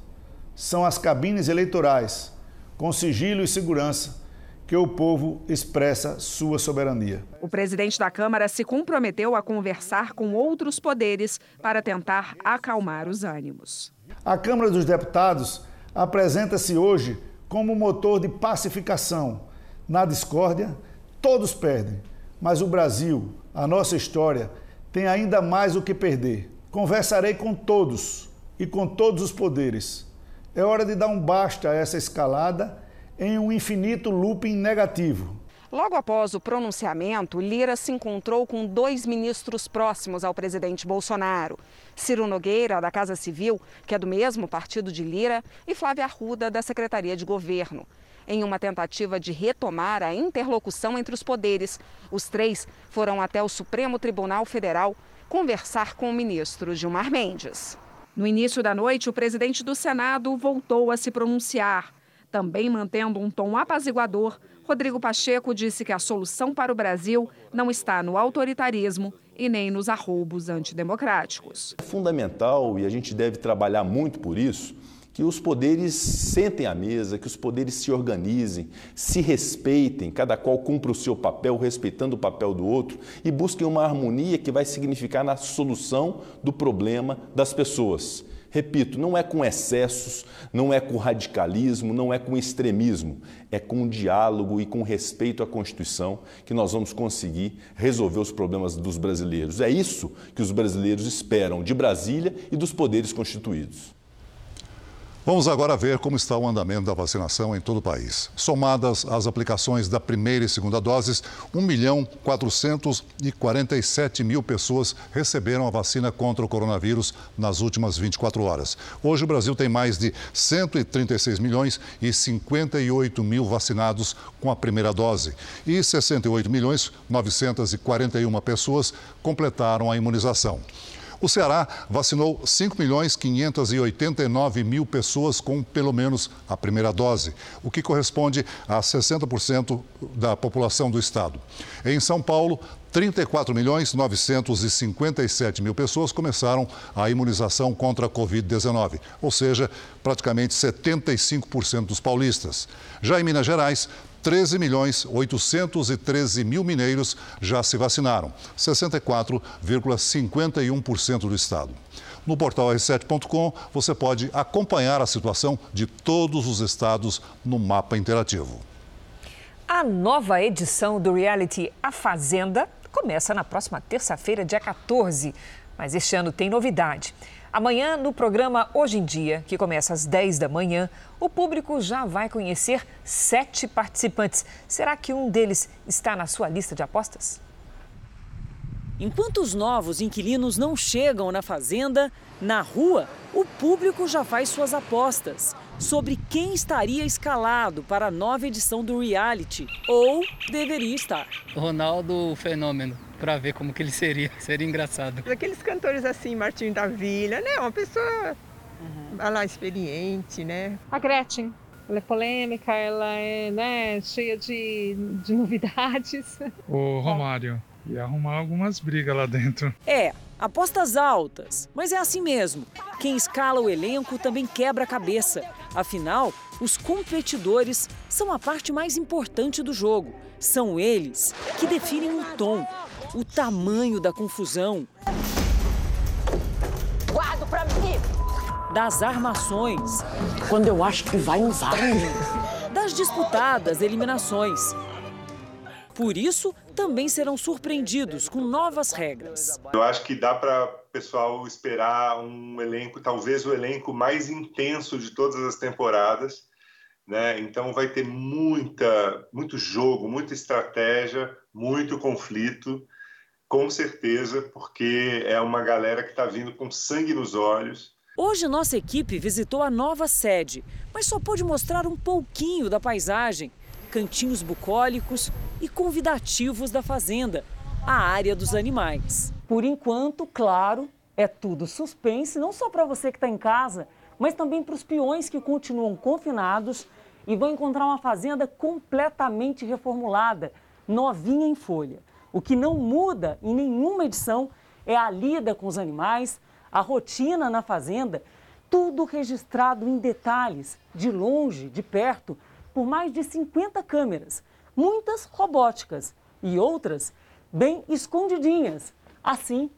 São as cabines eleitorais, com sigilo e segurança, que o povo expressa sua soberania. O presidente da Câmara se comprometeu a conversar com outros poderes para tentar acalmar os ânimos. A Câmara dos Deputados apresenta-se hoje como motor de pacificação. Na discórdia, todos perdem, mas o Brasil, a nossa história, tem ainda mais o que perder. Conversarei com todos e com todos os poderes. É hora de dar um basta a essa escalada em um infinito looping negativo. Logo após o pronunciamento, Lira se encontrou com dois ministros próximos ao presidente Bolsonaro: Ciro Nogueira, da Casa Civil, que é do mesmo partido de Lira, e Flávia Arruda, da Secretaria de Governo. Em uma tentativa de retomar a interlocução entre os poderes, os três foram até o Supremo Tribunal Federal conversar com o ministro Gilmar Mendes. No início da noite, o presidente do Senado voltou a se pronunciar, também mantendo um tom apaziguador Rodrigo Pacheco disse que a solução para o Brasil não está no autoritarismo e nem nos arroubos antidemocráticos. É fundamental, e a gente deve trabalhar muito por isso, que os poderes sentem à mesa, que os poderes se organizem, se respeitem, cada qual cumpra o seu papel, respeitando o papel do outro e busquem uma harmonia que vai significar na solução do problema das pessoas. Repito, não é com excessos, não é com radicalismo, não é com extremismo, é com diálogo e com respeito à Constituição que nós vamos conseguir resolver os problemas dos brasileiros. É isso que os brasileiros esperam de Brasília e dos poderes constituídos. Vamos agora ver como está o andamento da vacinação em todo o país. Somadas as aplicações da primeira e segunda doses, 1 milhão 447 mil pessoas receberam a vacina contra o coronavírus nas últimas 24 horas. Hoje o Brasil tem mais de 136 milhões e 58 mil vacinados com a primeira dose e 68 milhões 941 pessoas completaram a imunização. O Ceará vacinou 5 milhões 589 mil pessoas com pelo menos a primeira dose, o que corresponde a 60% da população do estado. Em São Paulo, 34 milhões 957 mil pessoas começaram a imunização contra a Covid-19, ou seja, praticamente 75% dos paulistas. Já em Minas Gerais, 13 milhões 813 mil mineiros já se vacinaram, 64,51% do estado. No portal r7.com você pode acompanhar a situação de todos os estados no mapa interativo. A nova edição do reality A Fazenda começa na próxima terça-feira, dia 14. Mas este ano tem novidade. Amanhã, no programa Hoje em Dia, que começa às 10 da manhã, o público já vai conhecer sete participantes. Será que um deles está na sua lista de apostas? Enquanto os novos inquilinos não chegam na fazenda, na rua, o público já faz suas apostas sobre quem estaria escalado para a nova edição do reality ou deveria estar. Ronaldo Fenômeno, para ver como que ele seria, seria engraçado. Aqueles cantores assim, Martinho da Vila, né? Uma pessoa uhum. lá experiente, né? A Gretchen. Ela é polêmica, ela é né, cheia de, de novidades. O Romário ia arrumar algumas brigas lá dentro. É, apostas altas, mas é assim mesmo. Quem escala o elenco também quebra a cabeça. Afinal, os competidores são a parte mais importante do jogo. São eles que definem o tom, o tamanho da confusão. Guardo pra mim! Das armações. Quando eu acho que vai usar. Das disputadas eliminações. Por isso, também serão surpreendidos com novas regras. Eu acho que dá para o pessoal esperar um elenco, talvez o elenco mais intenso de todas as temporadas. Né? Então vai ter muita, muito jogo, muita estratégia, muito conflito, com certeza, porque é uma galera que está vindo com sangue nos olhos. Hoje nossa equipe visitou a nova sede, mas só pôde mostrar um pouquinho da paisagem cantinhos bucólicos e convidativos da fazenda, a área dos animais. Por enquanto, claro, é tudo suspense, não só para você que está em casa, mas também para os peões que continuam confinados e vão encontrar uma fazenda completamente reformulada, novinha em folha. O que não muda em nenhuma edição é a lida com os animais, a rotina na fazenda, tudo registrado em detalhes, de longe, de perto, por mais de 50 câmeras, muitas robóticas e outras bem escondidinhas, assim,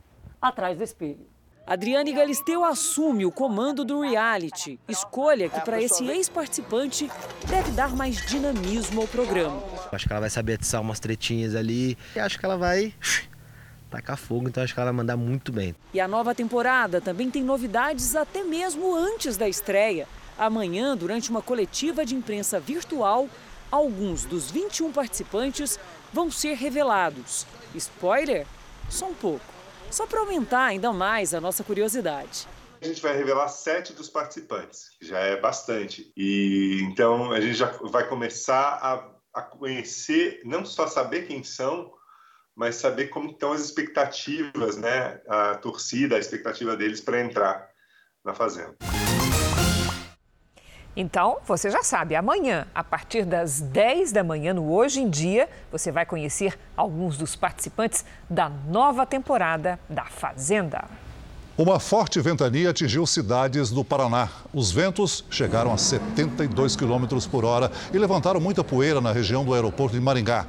atrás do espelho. Adriane Galisteu assume o comando do reality, escolha que para esse ex-participante deve dar mais dinamismo ao programa. Acho que ela vai saber atiçar umas tretinhas ali e acho que ela vai tacar fogo, então acho que ela vai mandar muito bem. E a nova temporada também tem novidades até mesmo antes da estreia. Amanhã, durante uma coletiva de imprensa virtual, alguns dos 21 participantes vão ser revelados. Spoiler? Só um pouco. Só para aumentar ainda mais a nossa curiosidade. A gente vai revelar sete dos participantes, que já é bastante. E então a gente já vai começar a, a conhecer, não só saber quem são, mas saber como estão as expectativas, né? A torcida, a expectativa deles para entrar na fazenda. Então, você já sabe, amanhã, a partir das 10 da manhã, no Hoje em Dia, você vai conhecer alguns dos participantes da nova temporada da Fazenda. Uma forte ventania atingiu cidades do Paraná. Os ventos chegaram a 72 quilômetros por hora e levantaram muita poeira na região do aeroporto de Maringá.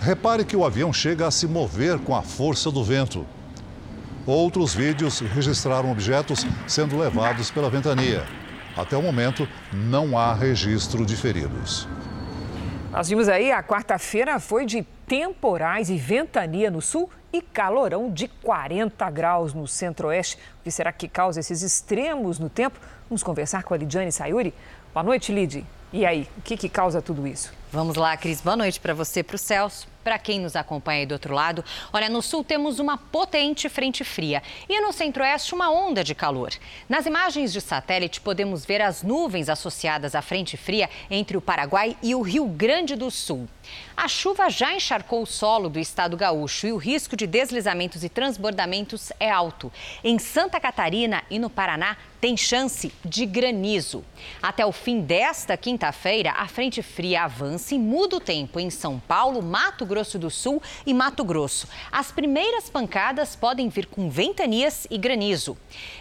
Repare que o avião chega a se mover com a força do vento. Outros vídeos registraram objetos sendo levados pela ventania. Até o momento, não há registro de feridos. Nós vimos aí, a quarta-feira foi de temporais e ventania no sul e calorão de 40 graus no centro-oeste. O que será que causa esses extremos no tempo? Vamos conversar com a Lidiane Sayuri. Boa noite, Lid. E aí, o que, que causa tudo isso? Vamos lá, Cris. Boa noite para você, para o Celso, para quem nos acompanha aí do outro lado. Olha, no sul temos uma potente frente fria e no centro-oeste uma onda de calor. Nas imagens de satélite podemos ver as nuvens associadas à frente fria entre o Paraguai e o Rio Grande do Sul. A chuva já encharcou o solo do estado gaúcho e o risco de deslizamentos e transbordamentos é alto. Em Santa Catarina e no Paraná tem chance de granizo. Até o fim desta quinta-feira, a frente fria avança e muda o tempo em São Paulo, Mato Grosso do Sul e Mato Grosso. As primeiras pancadas podem vir com ventanias e granizo.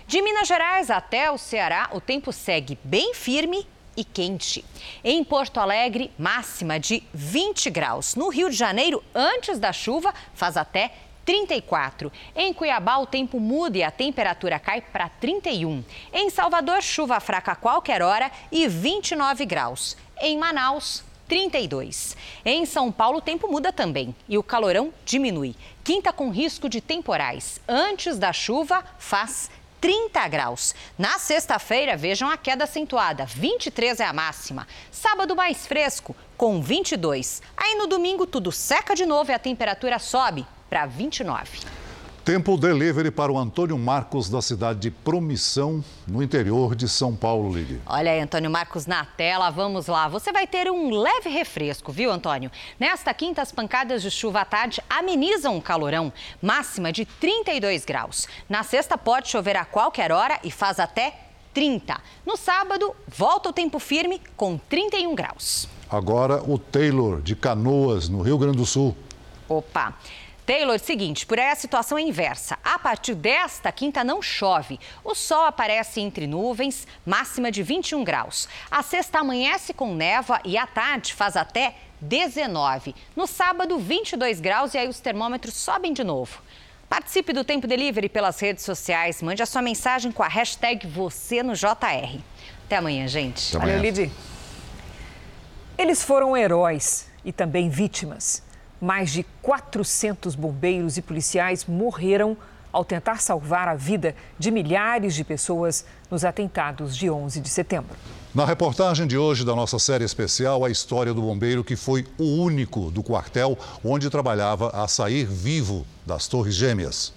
De Minas Gerais até o Ceará, o tempo segue bem firme e quente. Em Porto Alegre, máxima de 20 graus. No Rio de Janeiro, antes da chuva, faz até 34. Em Cuiabá, o tempo muda e a temperatura cai para 31. Em Salvador, chuva fraca a qualquer hora e 29 graus. Em Manaus, 32. Em São Paulo, o tempo muda também e o calorão diminui. Quinta com risco de temporais. Antes da chuva, faz 30 graus. Na sexta-feira, vejam a queda acentuada, 23 é a máxima. Sábado mais fresco, com 22. Aí no domingo tudo seca de novo e a temperatura sobe para 29. Tempo delivery para o Antônio Marcos, da cidade de Promissão, no interior de São Paulo, Ligue. Olha aí, Antônio Marcos na tela, vamos lá. Você vai ter um leve refresco, viu, Antônio? Nesta quinta, as pancadas de chuva à tarde amenizam o calorão, máxima de 32 graus. Na sexta, pode chover a qualquer hora e faz até 30. No sábado, volta o tempo firme com 31 graus. Agora, o Taylor, de Canoas, no Rio Grande do Sul. Opa! Taylor, seguinte, por aí a situação é inversa. A partir desta quinta não chove. O sol aparece entre nuvens, máxima de 21 graus. A sexta amanhece com névoa e à tarde faz até 19. No sábado, 22 graus e aí os termômetros sobem de novo. Participe do Tempo Delivery pelas redes sociais. Mande a sua mensagem com a hashtag você no JR. Até amanhã, gente. Até amanhã. Valeu, Lidi. Eles foram heróis e também vítimas. Mais de 400 bombeiros e policiais morreram ao tentar salvar a vida de milhares de pessoas nos atentados de 11 de setembro. Na reportagem de hoje da nossa série especial, a história do bombeiro que foi o único do quartel onde trabalhava a sair vivo das Torres Gêmeas.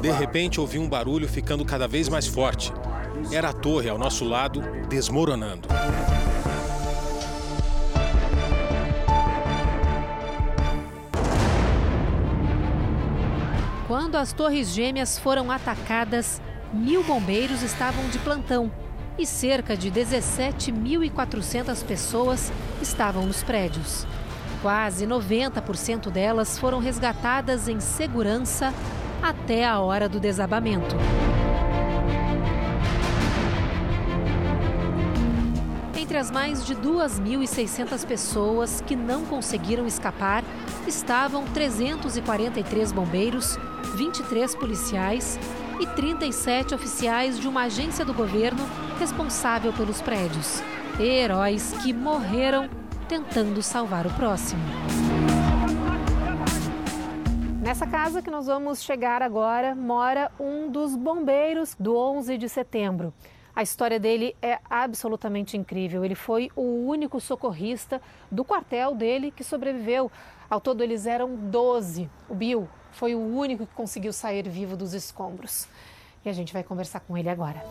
De repente, ouvi um barulho ficando cada vez mais forte. Era a torre ao nosso lado desmoronando. Quando as Torres Gêmeas foram atacadas, mil bombeiros estavam de plantão e cerca de 17.400 pessoas estavam nos prédios. Quase 90% delas foram resgatadas em segurança até a hora do desabamento. Entre as mais de 2.600 pessoas que não conseguiram escapar, estavam 343 bombeiros, 23 policiais e 37 oficiais de uma agência do governo responsável pelos prédios. Heróis que morreram tentando salvar o próximo. Nessa casa que nós vamos chegar agora, mora um dos bombeiros do 11 de setembro. A história dele é absolutamente incrível. Ele foi o único socorrista do quartel dele que sobreviveu. Ao todo, eles eram 12. O Bill foi o único que conseguiu sair vivo dos escombros. E a gente vai conversar com ele agora.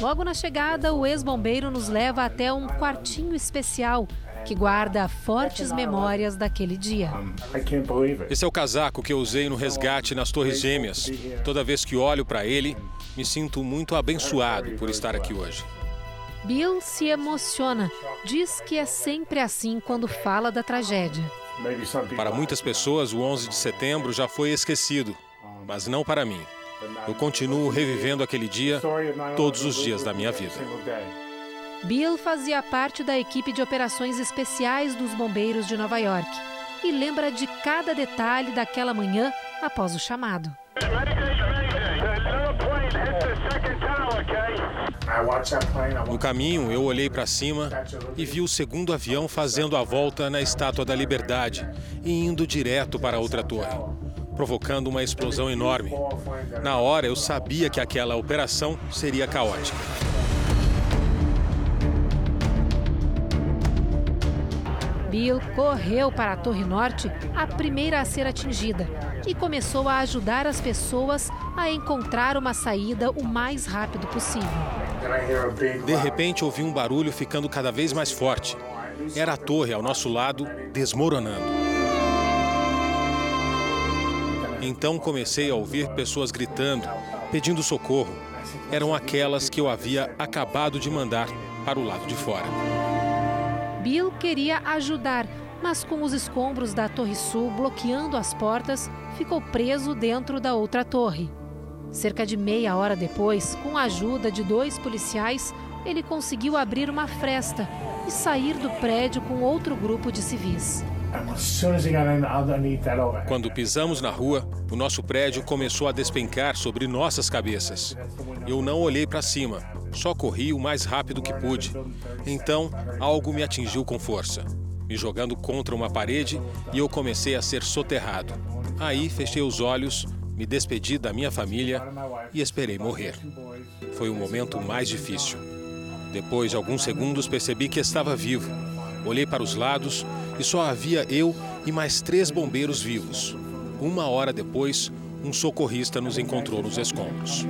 Logo na chegada, o ex-bombeiro nos leva até um quartinho especial que guarda fortes memórias daquele dia. Esse é o casaco que eu usei no resgate nas Torres Gêmeas. Toda vez que olho para ele, me sinto muito abençoado por estar aqui hoje. Bill se emociona. Diz que é sempre assim quando fala da tragédia. Para muitas pessoas, o 11 de setembro já foi esquecido, mas não para mim. Eu continuo revivendo aquele dia todos os dias da minha vida. Bill fazia parte da equipe de operações especiais dos bombeiros de Nova York e lembra de cada detalhe daquela manhã após o chamado. No caminho, eu olhei para cima e vi o segundo avião fazendo a volta na Estátua da Liberdade e indo direto para outra torre, provocando uma explosão enorme. Na hora, eu sabia que aquela operação seria caótica. Bill correu para a Torre Norte, a primeira a ser atingida, e começou a ajudar as pessoas a encontrar uma saída o mais rápido possível. De repente, ouvi um barulho ficando cada vez mais forte. Era a torre ao nosso lado desmoronando. Então comecei a ouvir pessoas gritando, pedindo socorro. Eram aquelas que eu havia acabado de mandar para o lado de fora. Bill queria ajudar, mas com os escombros da Torre Sul bloqueando as portas, ficou preso dentro da outra torre. Cerca de meia hora depois, com a ajuda de dois policiais, ele conseguiu abrir uma fresta e sair do prédio com outro grupo de civis. Quando pisamos na rua, o nosso prédio começou a despencar sobre nossas cabeças. Eu não olhei para cima, só corri o mais rápido que pude. Então, algo me atingiu com força. me jogando contra uma parede e eu comecei a ser soterrado. Aí fechei os olhos, me despedi da minha família e esperei morrer. Foi o momento mais difícil. Depois de alguns segundos percebi que estava vivo. Olhei para os lados e só havia eu e mais três bombeiros vivos. Uma hora depois, um socorrista nos encontrou nos escombros.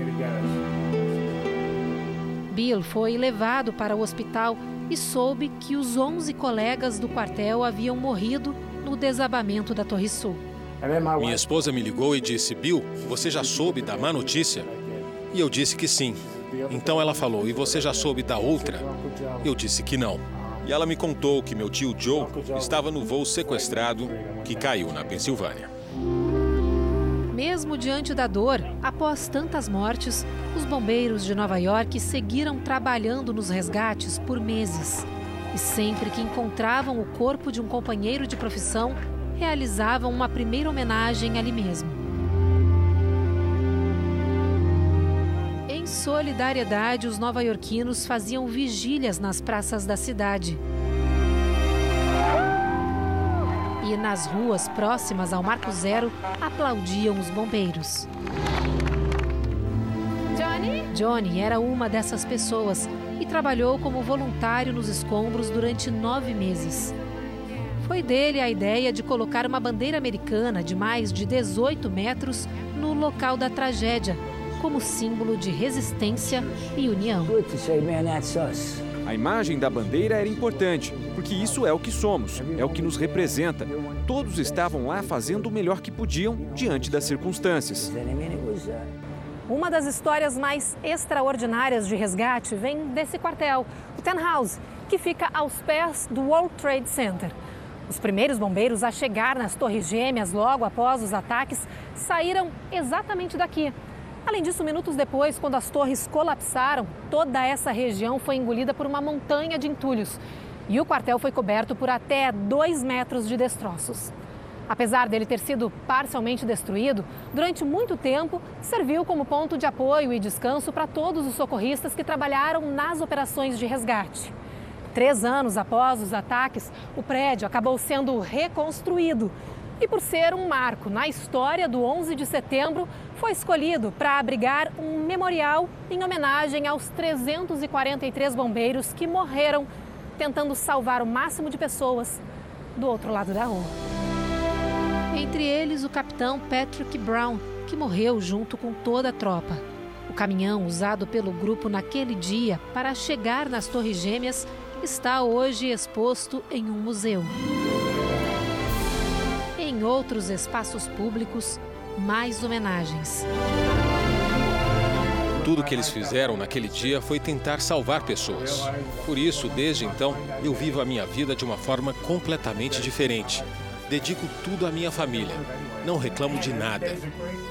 Bill foi levado para o hospital e soube que os 11 colegas do quartel haviam morrido no desabamento da Torre Sul. Minha esposa me ligou e disse: Bill, você já soube da má notícia? E eu disse que sim. Então ela falou: E você já soube da outra? Eu disse que não. E ela me contou que meu tio Joe estava no voo sequestrado que caiu na Pensilvânia. Mesmo diante da dor, após tantas mortes, os bombeiros de Nova York seguiram trabalhando nos resgates por meses. E sempre que encontravam o corpo de um companheiro de profissão, realizavam uma primeira homenagem ali mesmo. Em solidariedade, os nova-iorquinos faziam vigílias nas praças da cidade. E nas ruas próximas ao Marco Zero aplaudiam os bombeiros. Johnny? Johnny era uma dessas pessoas e trabalhou como voluntário nos escombros durante nove meses. Foi dele a ideia de colocar uma bandeira americana de mais de 18 metros no local da tragédia, como símbolo de resistência e união. A imagem da bandeira era importante, porque isso é o que somos, é o que nos representa. Todos estavam lá fazendo o melhor que podiam diante das circunstâncias. Uma das histórias mais extraordinárias de resgate vem desse quartel, o Ten House, que fica aos pés do World Trade Center. Os primeiros bombeiros a chegar nas Torres Gêmeas logo após os ataques saíram exatamente daqui. Além disso, minutos depois, quando as torres colapsaram, toda essa região foi engolida por uma montanha de entulhos e o quartel foi coberto por até dois metros de destroços. Apesar dele ter sido parcialmente destruído, durante muito tempo serviu como ponto de apoio e descanso para todos os socorristas que trabalharam nas operações de resgate. Três anos após os ataques, o prédio acabou sendo reconstruído e, por ser um marco na história do 11 de setembro, foi escolhido para abrigar um memorial em homenagem aos 343 bombeiros que morreram tentando salvar o máximo de pessoas do outro lado da rua. Entre eles, o capitão Patrick Brown, que morreu junto com toda a tropa. O caminhão usado pelo grupo naquele dia para chegar nas Torres Gêmeas está hoje exposto em um museu. Em outros espaços públicos, mais homenagens. Tudo que eles fizeram naquele dia foi tentar salvar pessoas. Por isso, desde então, eu vivo a minha vida de uma forma completamente diferente. Dedico tudo à minha família. Não reclamo de nada.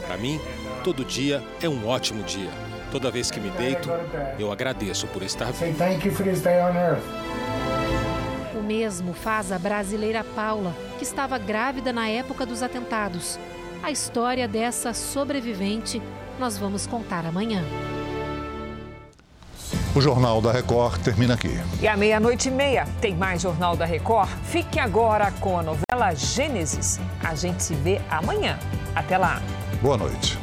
Para mim, todo dia é um ótimo dia. Toda vez que me deito, eu agradeço por estar vivo. O mesmo faz a brasileira Paula, que estava grávida na época dos atentados. A história dessa sobrevivente nós vamos contar amanhã. O Jornal da Record termina aqui. E à meia-noite e meia tem mais Jornal da Record. Fique agora com a novela Gênesis. A gente se vê amanhã. Até lá. Boa noite.